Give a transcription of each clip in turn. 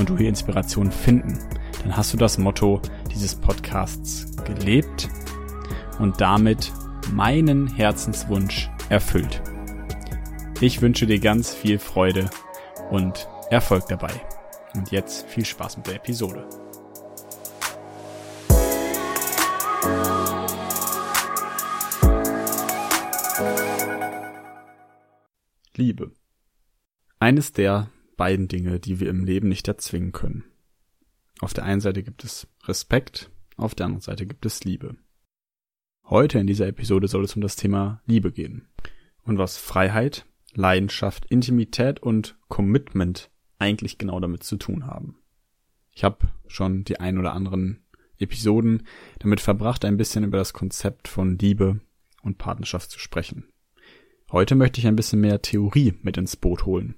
und du hier Inspiration finden, dann hast du das Motto dieses Podcasts gelebt und damit meinen Herzenswunsch erfüllt. Ich wünsche dir ganz viel Freude und Erfolg dabei. Und jetzt viel Spaß mit der Episode. Liebe. Eines der beiden Dinge, die wir im Leben nicht erzwingen können. Auf der einen Seite gibt es Respekt, auf der anderen Seite gibt es Liebe. Heute in dieser Episode soll es um das Thema Liebe gehen und was Freiheit, Leidenschaft, Intimität und Commitment eigentlich genau damit zu tun haben. Ich habe schon die ein oder anderen Episoden damit verbracht, ein bisschen über das Konzept von Liebe und Partnerschaft zu sprechen. Heute möchte ich ein bisschen mehr Theorie mit ins Boot holen.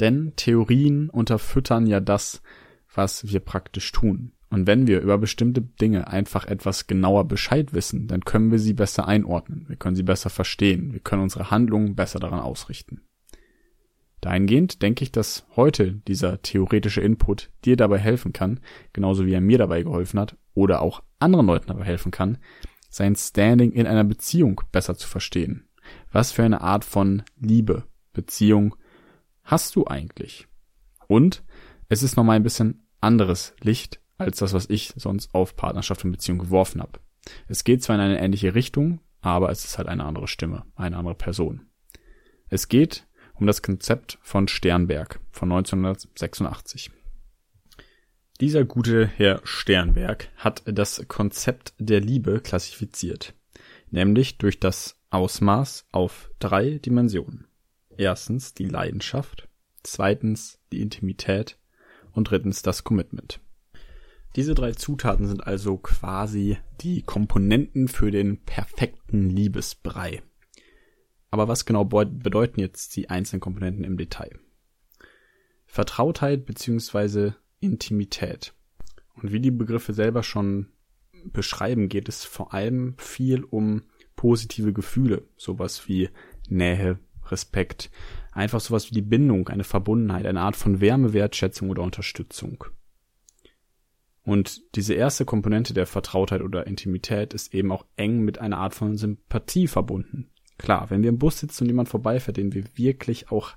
Denn Theorien unterfüttern ja das, was wir praktisch tun. Und wenn wir über bestimmte Dinge einfach etwas genauer Bescheid wissen, dann können wir sie besser einordnen, wir können sie besser verstehen, wir können unsere Handlungen besser daran ausrichten. Dahingehend denke ich, dass heute dieser theoretische Input dir dabei helfen kann, genauso wie er mir dabei geholfen hat oder auch anderen Leuten dabei helfen kann, sein Standing in einer Beziehung besser zu verstehen was für eine Art von Liebe, Beziehung hast du eigentlich? Und es ist nochmal ein bisschen anderes Licht als das, was ich sonst auf Partnerschaft und Beziehung geworfen habe. Es geht zwar in eine ähnliche Richtung, aber es ist halt eine andere Stimme, eine andere Person. Es geht um das Konzept von Sternberg von 1986. Dieser gute Herr Sternberg hat das Konzept der Liebe klassifiziert, nämlich durch das Ausmaß auf drei Dimensionen. Erstens die Leidenschaft, zweitens die Intimität und drittens das Commitment. Diese drei Zutaten sind also quasi die Komponenten für den perfekten Liebesbrei. Aber was genau bedeuten jetzt die einzelnen Komponenten im Detail? Vertrautheit bzw. Intimität. Und wie die Begriffe selber schon beschreiben, geht es vor allem viel um positive Gefühle, sowas wie Nähe, Respekt, einfach sowas wie die Bindung, eine Verbundenheit, eine Art von Wärme, Wertschätzung oder Unterstützung. Und diese erste Komponente der Vertrautheit oder Intimität ist eben auch eng mit einer Art von Sympathie verbunden. Klar, wenn wir im Bus sitzen und jemand vorbeifährt, den wir wirklich auch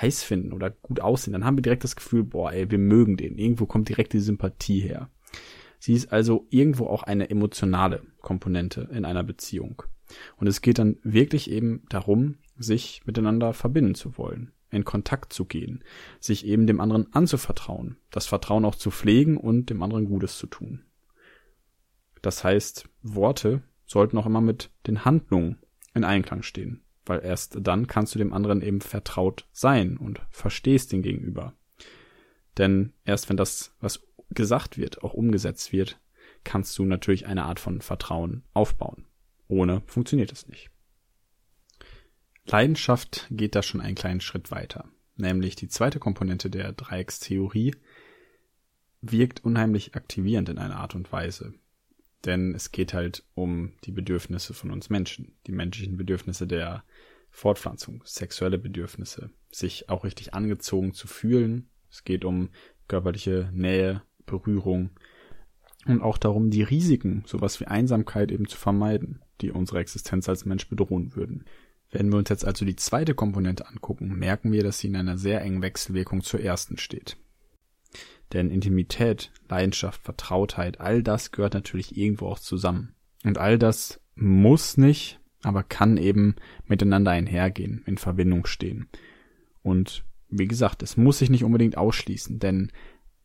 heiß finden oder gut aussehen, dann haben wir direkt das Gefühl, boah, ey, wir mögen den. Irgendwo kommt direkt die Sympathie her. Sie ist also irgendwo auch eine emotionale Komponente in einer Beziehung. Und es geht dann wirklich eben darum, sich miteinander verbinden zu wollen, in Kontakt zu gehen, sich eben dem anderen anzuvertrauen, das Vertrauen auch zu pflegen und dem anderen Gutes zu tun. Das heißt, Worte sollten auch immer mit den Handlungen in Einklang stehen, weil erst dann kannst du dem anderen eben vertraut sein und verstehst den Gegenüber. Denn erst wenn das, was gesagt wird, auch umgesetzt wird, kannst du natürlich eine Art von Vertrauen aufbauen. Ohne funktioniert es nicht. Leidenschaft geht da schon einen kleinen Schritt weiter, nämlich die zweite Komponente der Dreieckstheorie wirkt unheimlich aktivierend in einer Art und Weise. Denn es geht halt um die Bedürfnisse von uns Menschen, die menschlichen Bedürfnisse der Fortpflanzung, sexuelle Bedürfnisse, sich auch richtig angezogen zu fühlen. Es geht um körperliche Nähe, Berührung und auch darum, die Risiken, sowas wie Einsamkeit eben zu vermeiden, die unsere Existenz als Mensch bedrohen würden. Wenn wir uns jetzt also die zweite Komponente angucken, merken wir, dass sie in einer sehr engen Wechselwirkung zur ersten steht. Denn Intimität, Leidenschaft, Vertrautheit, all das gehört natürlich irgendwo auch zusammen. Und all das muss nicht, aber kann eben miteinander einhergehen, in Verbindung stehen. Und wie gesagt, es muss sich nicht unbedingt ausschließen, denn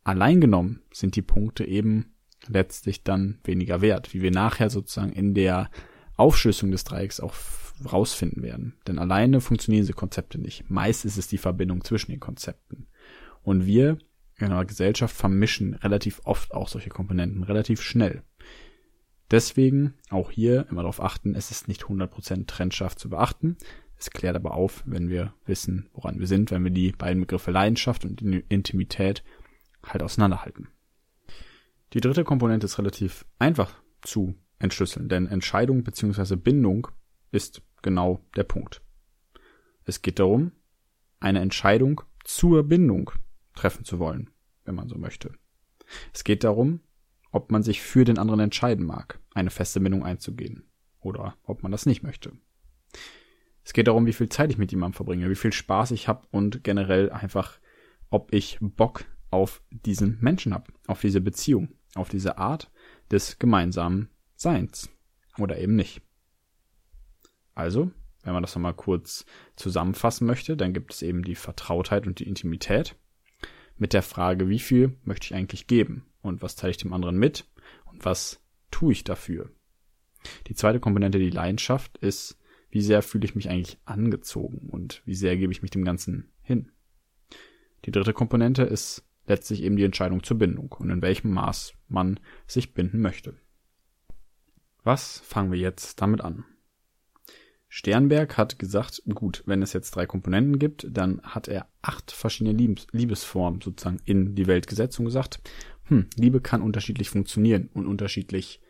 allein genommen sind die Punkte eben letztlich dann weniger wert, wie wir nachher sozusagen in der Aufschlüsselung des Dreiecks auch rausfinden werden. Denn alleine funktionieren diese Konzepte nicht. Meist ist es die Verbindung zwischen den Konzepten. Und wir in einer Gesellschaft vermischen relativ oft auch solche Komponenten, relativ schnell. Deswegen auch hier immer darauf achten, es ist nicht 100% trennscharf zu beachten. Es klärt aber auf, wenn wir wissen, woran wir sind, wenn wir die beiden Begriffe Leidenschaft und Intimität halt auseinanderhalten. Die dritte Komponente ist relativ einfach zu entschlüsseln, denn Entscheidung bzw. Bindung ist genau der Punkt. Es geht darum, eine Entscheidung zur Bindung treffen zu wollen, wenn man so möchte. Es geht darum, ob man sich für den anderen entscheiden mag, eine feste Bindung einzugehen, oder ob man das nicht möchte. Es geht darum, wie viel Zeit ich mit jemandem verbringe, wie viel Spaß ich habe und generell einfach, ob ich Bock auf diesen Menschen habe, auf diese Beziehung, auf diese Art des gemeinsamen Seins oder eben nicht. Also, wenn man das nochmal kurz zusammenfassen möchte, dann gibt es eben die Vertrautheit und die Intimität mit der Frage, wie viel möchte ich eigentlich geben und was teile ich dem anderen mit und was tue ich dafür. Die zweite Komponente, die Leidenschaft, ist, wie sehr fühle ich mich eigentlich angezogen und wie sehr gebe ich mich dem Ganzen hin. Die dritte Komponente ist letztlich eben die Entscheidung zur Bindung und in welchem Maß man sich binden möchte. Was fangen wir jetzt damit an? Sternberg hat gesagt, gut, wenn es jetzt drei Komponenten gibt, dann hat er acht verschiedene Liebes Liebesformen sozusagen in die Welt gesetzt und gesagt, hm, Liebe kann unterschiedlich funktionieren und unterschiedlich,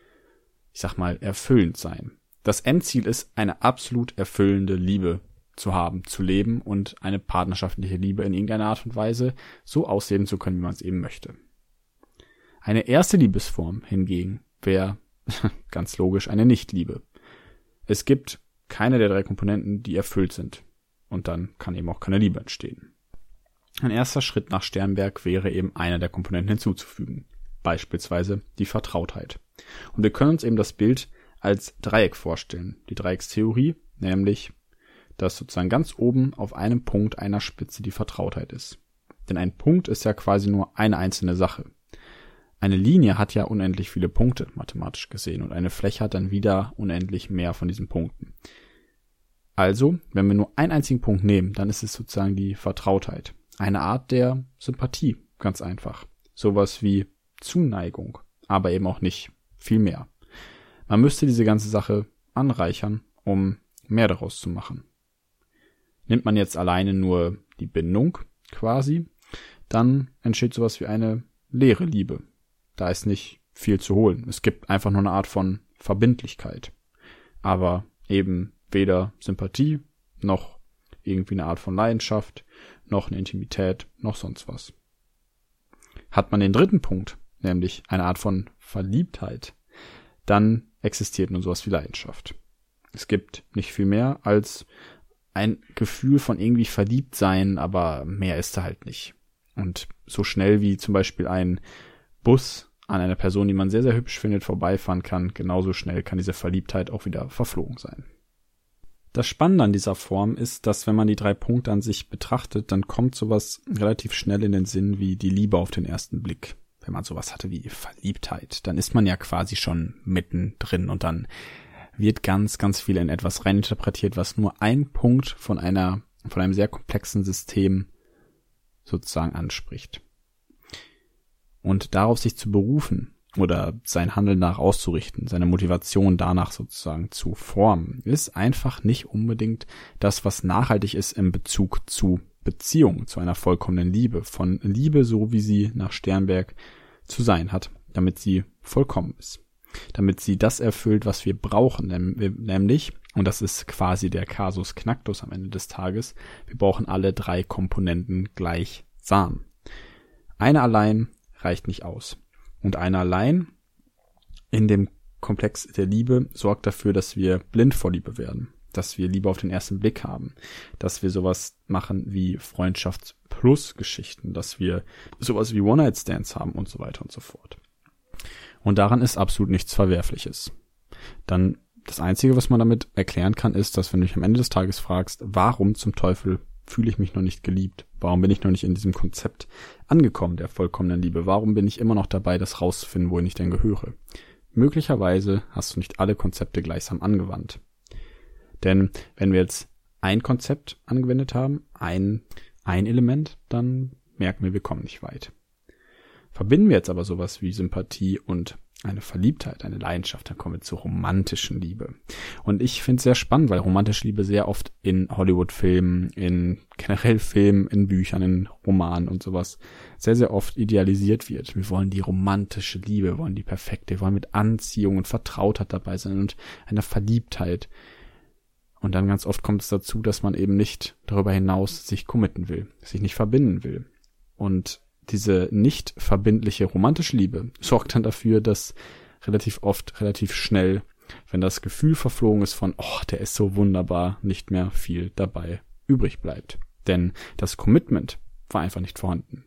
ich sag mal, erfüllend sein. Das Endziel ist, eine absolut erfüllende Liebe zu haben, zu leben und eine partnerschaftliche Liebe in irgendeiner Art und Weise so ausleben zu können, wie man es eben möchte. Eine erste Liebesform hingegen wäre ganz logisch eine Nichtliebe. Es gibt keine der drei Komponenten, die erfüllt sind. Und dann kann eben auch keine Liebe entstehen. Ein erster Schritt nach Sternberg wäre eben eine der Komponenten hinzuzufügen. Beispielsweise die Vertrautheit. Und wir können uns eben das Bild als Dreieck vorstellen. Die Dreieckstheorie, nämlich, dass sozusagen ganz oben auf einem Punkt einer Spitze die Vertrautheit ist. Denn ein Punkt ist ja quasi nur eine einzelne Sache. Eine Linie hat ja unendlich viele Punkte, mathematisch gesehen, und eine Fläche hat dann wieder unendlich mehr von diesen Punkten. Also, wenn wir nur einen einzigen Punkt nehmen, dann ist es sozusagen die Vertrautheit. Eine Art der Sympathie, ganz einfach. Sowas wie Zuneigung, aber eben auch nicht viel mehr. Man müsste diese ganze Sache anreichern, um mehr daraus zu machen. Nimmt man jetzt alleine nur die Bindung quasi, dann entsteht sowas wie eine leere Liebe, da ist nicht viel zu holen. Es gibt einfach nur eine Art von Verbindlichkeit. Aber eben weder Sympathie noch irgendwie eine Art von Leidenschaft, noch eine Intimität, noch sonst was. Hat man den dritten Punkt, nämlich eine Art von Verliebtheit, dann existiert nur sowas wie Leidenschaft. Es gibt nicht viel mehr als ein Gefühl von irgendwie verliebt sein, aber mehr ist da halt nicht. Und so schnell wie zum Beispiel ein Bus an einer Person, die man sehr, sehr hübsch findet, vorbeifahren kann, genauso schnell kann diese Verliebtheit auch wieder verflogen sein. Das Spannende an dieser Form ist, dass wenn man die drei Punkte an sich betrachtet, dann kommt sowas relativ schnell in den Sinn wie die Liebe auf den ersten Blick. Wenn man sowas hatte wie Verliebtheit, dann ist man ja quasi schon mittendrin und dann wird ganz, ganz viel in etwas reininterpretiert, was nur ein Punkt von einer, von einem sehr komplexen System sozusagen anspricht. Und darauf sich zu berufen oder sein Handeln nach auszurichten, seine Motivation danach sozusagen zu formen, ist einfach nicht unbedingt das, was nachhaltig ist im Bezug zu Beziehung, zu einer vollkommenen Liebe, von Liebe so wie sie nach Sternberg zu sein hat, damit sie vollkommen ist. Damit sie das erfüllt, was wir brauchen, nämlich, und das ist quasi der Kasus Knacktus am Ende des Tages, wir brauchen alle drei Komponenten gleichsam. Eine allein reicht nicht aus. Und einer allein in dem Komplex der Liebe sorgt dafür, dass wir blind vor Liebe werden, dass wir Liebe auf den ersten Blick haben, dass wir sowas machen wie Freundschaft plus Geschichten, dass wir sowas wie One-Night-Stands haben und so weiter und so fort. Und daran ist absolut nichts Verwerfliches. Dann das Einzige, was man damit erklären kann, ist, dass wenn du dich am Ende des Tages fragst, warum zum Teufel fühle ich mich noch nicht geliebt? Warum bin ich noch nicht in diesem Konzept angekommen der vollkommenen Liebe? Warum bin ich immer noch dabei, das rauszufinden, wohin ich denn gehöre? Möglicherweise hast du nicht alle Konzepte gleichsam angewandt. Denn wenn wir jetzt ein Konzept angewendet haben, ein, ein Element, dann merken wir, wir kommen nicht weit. Verbinden wir jetzt aber sowas wie Sympathie und eine Verliebtheit, eine Leidenschaft, dann kommen wir zur romantischen Liebe. Und ich finde es sehr spannend, weil romantische Liebe sehr oft in Hollywood-Filmen, in generell Filmen, in Büchern, in Romanen und sowas sehr, sehr oft idealisiert wird. Wir wollen die romantische Liebe, wir wollen die perfekte, wir wollen mit Anziehung und Vertrautheit dabei sein und einer Verliebtheit. Und dann ganz oft kommt es dazu, dass man eben nicht darüber hinaus sich committen will, sich nicht verbinden will. Und diese nicht verbindliche romantische Liebe sorgt dann dafür, dass relativ oft, relativ schnell, wenn das Gefühl verflogen ist von, oh, der ist so wunderbar, nicht mehr viel dabei übrig bleibt. Denn das Commitment war einfach nicht vorhanden.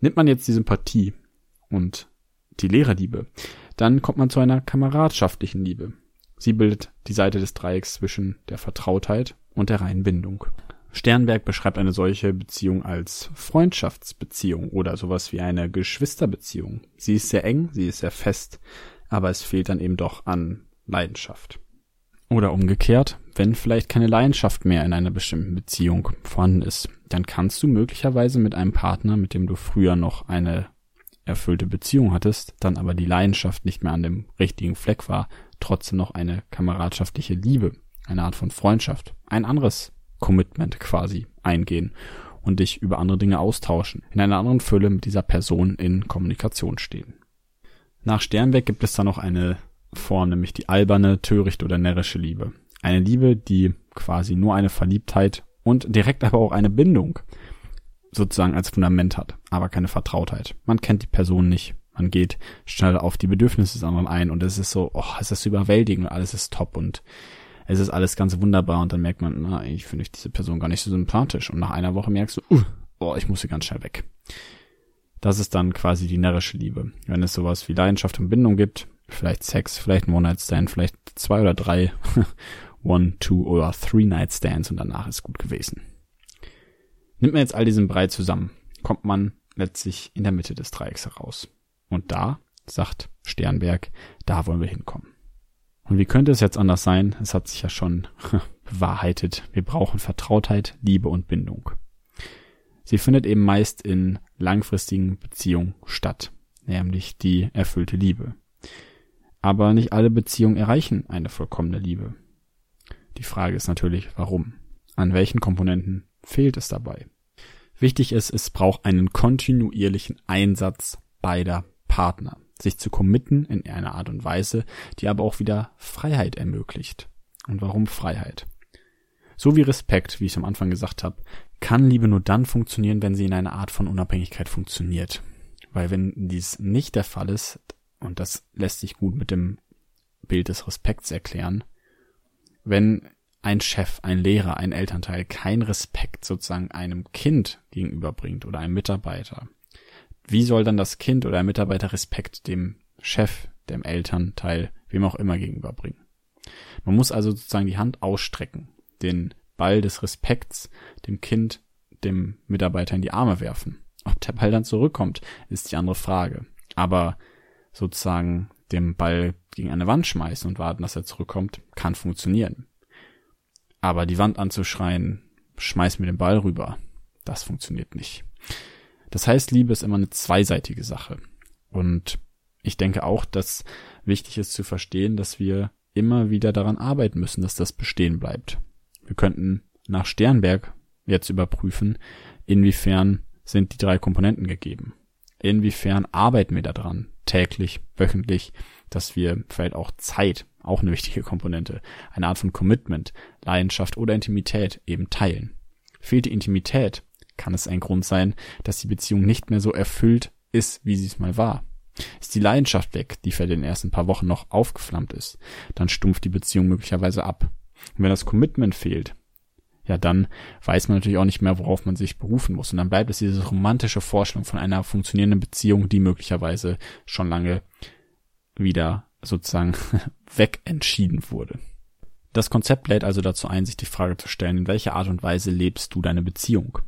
Nimmt man jetzt die Sympathie und die Lehrerliebe, dann kommt man zu einer kameradschaftlichen Liebe. Sie bildet die Seite des Dreiecks zwischen der Vertrautheit und der reinen Bindung. Sternberg beschreibt eine solche Beziehung als Freundschaftsbeziehung oder sowas wie eine Geschwisterbeziehung. Sie ist sehr eng, sie ist sehr fest, aber es fehlt dann eben doch an Leidenschaft. Oder umgekehrt, wenn vielleicht keine Leidenschaft mehr in einer bestimmten Beziehung vorhanden ist, dann kannst du möglicherweise mit einem Partner, mit dem du früher noch eine erfüllte Beziehung hattest, dann aber die Leidenschaft nicht mehr an dem richtigen Fleck war, trotzdem noch eine kameradschaftliche Liebe, eine Art von Freundschaft, ein anderes Commitment quasi eingehen und dich über andere Dinge austauschen, in einer anderen Fülle mit dieser Person in Kommunikation stehen. Nach Sternberg gibt es dann noch eine Form, nämlich die alberne, törichte oder närrische Liebe. Eine Liebe, die quasi nur eine Verliebtheit und direkt aber auch eine Bindung sozusagen als Fundament hat, aber keine Vertrautheit. Man kennt die Person nicht. Man geht schnell auf die Bedürfnisse des anderen ein und es ist so, oh, es ist überwältigend alles ist top und es ist alles ganz wunderbar und dann merkt man, na, ich finde diese Person gar nicht so sympathisch und nach einer Woche merkst du, uh, oh, ich muss sie ganz schnell weg. Das ist dann quasi die närrische Liebe. Wenn es sowas wie Leidenschaft und Bindung gibt, vielleicht Sex, vielleicht ein One-Night-Stand, vielleicht zwei oder drei One, Two oder Three Night Stands und danach ist gut gewesen. Nimmt man jetzt all diesen Brei zusammen, kommt man letztlich in der Mitte des Dreiecks heraus. Und da, sagt Sternberg, da wollen wir hinkommen. Und wie könnte es jetzt anders sein? Es hat sich ja schon bewahrheitet. Wir brauchen Vertrautheit, Liebe und Bindung. Sie findet eben meist in langfristigen Beziehungen statt, nämlich die erfüllte Liebe. Aber nicht alle Beziehungen erreichen eine vollkommene Liebe. Die Frage ist natürlich, warum? An welchen Komponenten fehlt es dabei? Wichtig ist, es braucht einen kontinuierlichen Einsatz beider Partner sich zu committen in einer Art und Weise, die aber auch wieder Freiheit ermöglicht. Und warum Freiheit? So wie Respekt, wie ich am Anfang gesagt habe, kann Liebe nur dann funktionieren, wenn sie in einer Art von Unabhängigkeit funktioniert. Weil wenn dies nicht der Fall ist, und das lässt sich gut mit dem Bild des Respekts erklären, wenn ein Chef, ein Lehrer, ein Elternteil kein Respekt sozusagen einem Kind gegenüberbringt oder einem Mitarbeiter, wie soll dann das Kind oder ein Mitarbeiter Respekt dem Chef, dem Elternteil, wem auch immer gegenüberbringen? Man muss also sozusagen die Hand ausstrecken, den Ball des Respekts dem Kind, dem Mitarbeiter in die Arme werfen. Ob der Ball dann zurückkommt, ist die andere Frage. Aber sozusagen dem Ball gegen eine Wand schmeißen und warten, dass er zurückkommt, kann funktionieren. Aber die Wand anzuschreien, schmeiß mir den Ball rüber, das funktioniert nicht. Das heißt, Liebe ist immer eine zweiseitige Sache. Und ich denke auch, dass wichtig ist zu verstehen, dass wir immer wieder daran arbeiten müssen, dass das bestehen bleibt. Wir könnten nach Sternberg jetzt überprüfen, inwiefern sind die drei Komponenten gegeben. Inwiefern arbeiten wir daran, täglich, wöchentlich, dass wir vielleicht auch Zeit, auch eine wichtige Komponente, eine Art von Commitment, Leidenschaft oder Intimität eben teilen. Fehlt die Intimität, kann es ein Grund sein, dass die Beziehung nicht mehr so erfüllt ist, wie sie es mal war. Ist die Leidenschaft weg, die für den ersten paar Wochen noch aufgeflammt ist, dann stumpft die Beziehung möglicherweise ab. Und wenn das Commitment fehlt, ja, dann weiß man natürlich auch nicht mehr, worauf man sich berufen muss. Und dann bleibt es diese romantische Vorstellung von einer funktionierenden Beziehung, die möglicherweise schon lange wieder sozusagen wegentschieden wurde. Das Konzept lädt also dazu ein, sich die Frage zu stellen, in welcher Art und Weise lebst du deine Beziehung?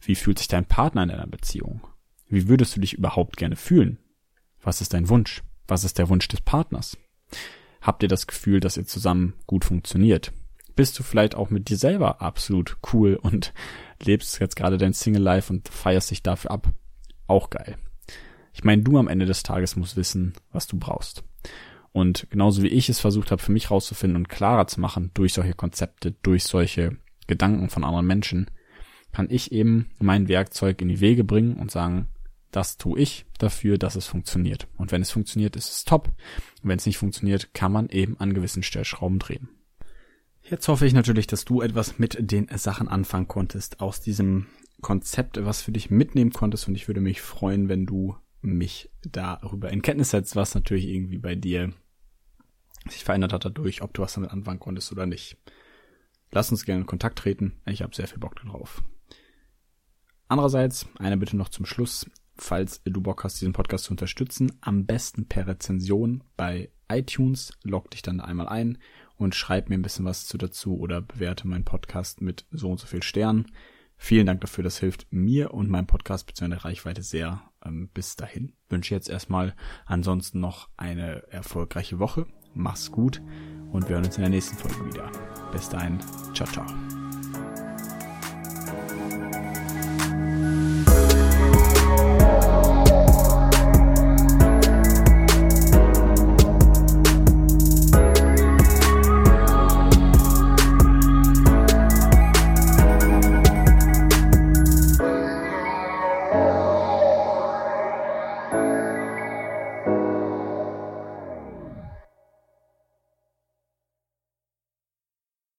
Wie fühlt sich dein Partner in einer Beziehung? Wie würdest du dich überhaupt gerne fühlen? Was ist dein Wunsch? Was ist der Wunsch des Partners? Habt ihr das Gefühl, dass ihr zusammen gut funktioniert? Bist du vielleicht auch mit dir selber absolut cool und lebst jetzt gerade dein Single Life und feierst dich dafür ab? auch geil. Ich meine, du am Ende des Tages musst wissen, was du brauchst. Und genauso wie ich es versucht habe, für mich rauszufinden und klarer zu machen durch solche Konzepte, durch solche Gedanken von anderen Menschen, kann ich eben mein Werkzeug in die Wege bringen und sagen, das tue ich dafür, dass es funktioniert. Und wenn es funktioniert, ist es top. Und wenn es nicht funktioniert, kann man eben an gewissen Stellschrauben drehen. Jetzt hoffe ich natürlich, dass du etwas mit den Sachen anfangen konntest aus diesem Konzept, was für dich mitnehmen konntest. Und ich würde mich freuen, wenn du mich darüber in Kenntnis setzt, was natürlich irgendwie bei dir sich verändert hat dadurch, ob du was damit anfangen konntest oder nicht. Lass uns gerne in Kontakt treten. Ich habe sehr viel Bock drauf. Andererseits, eine Bitte noch zum Schluss. Falls du Bock hast, diesen Podcast zu unterstützen, am besten per Rezension bei iTunes. Log dich dann einmal ein und schreib mir ein bisschen was zu dazu oder bewerte meinen Podcast mit so und so viel Sternen. Vielen Dank dafür, das hilft mir und meinem Podcast bzw. der Reichweite sehr. Ähm, bis dahin wünsche ich jetzt erstmal ansonsten noch eine erfolgreiche Woche. Mach's gut und wir hören uns in der nächsten Folge wieder. Bis dahin, ciao, ciao.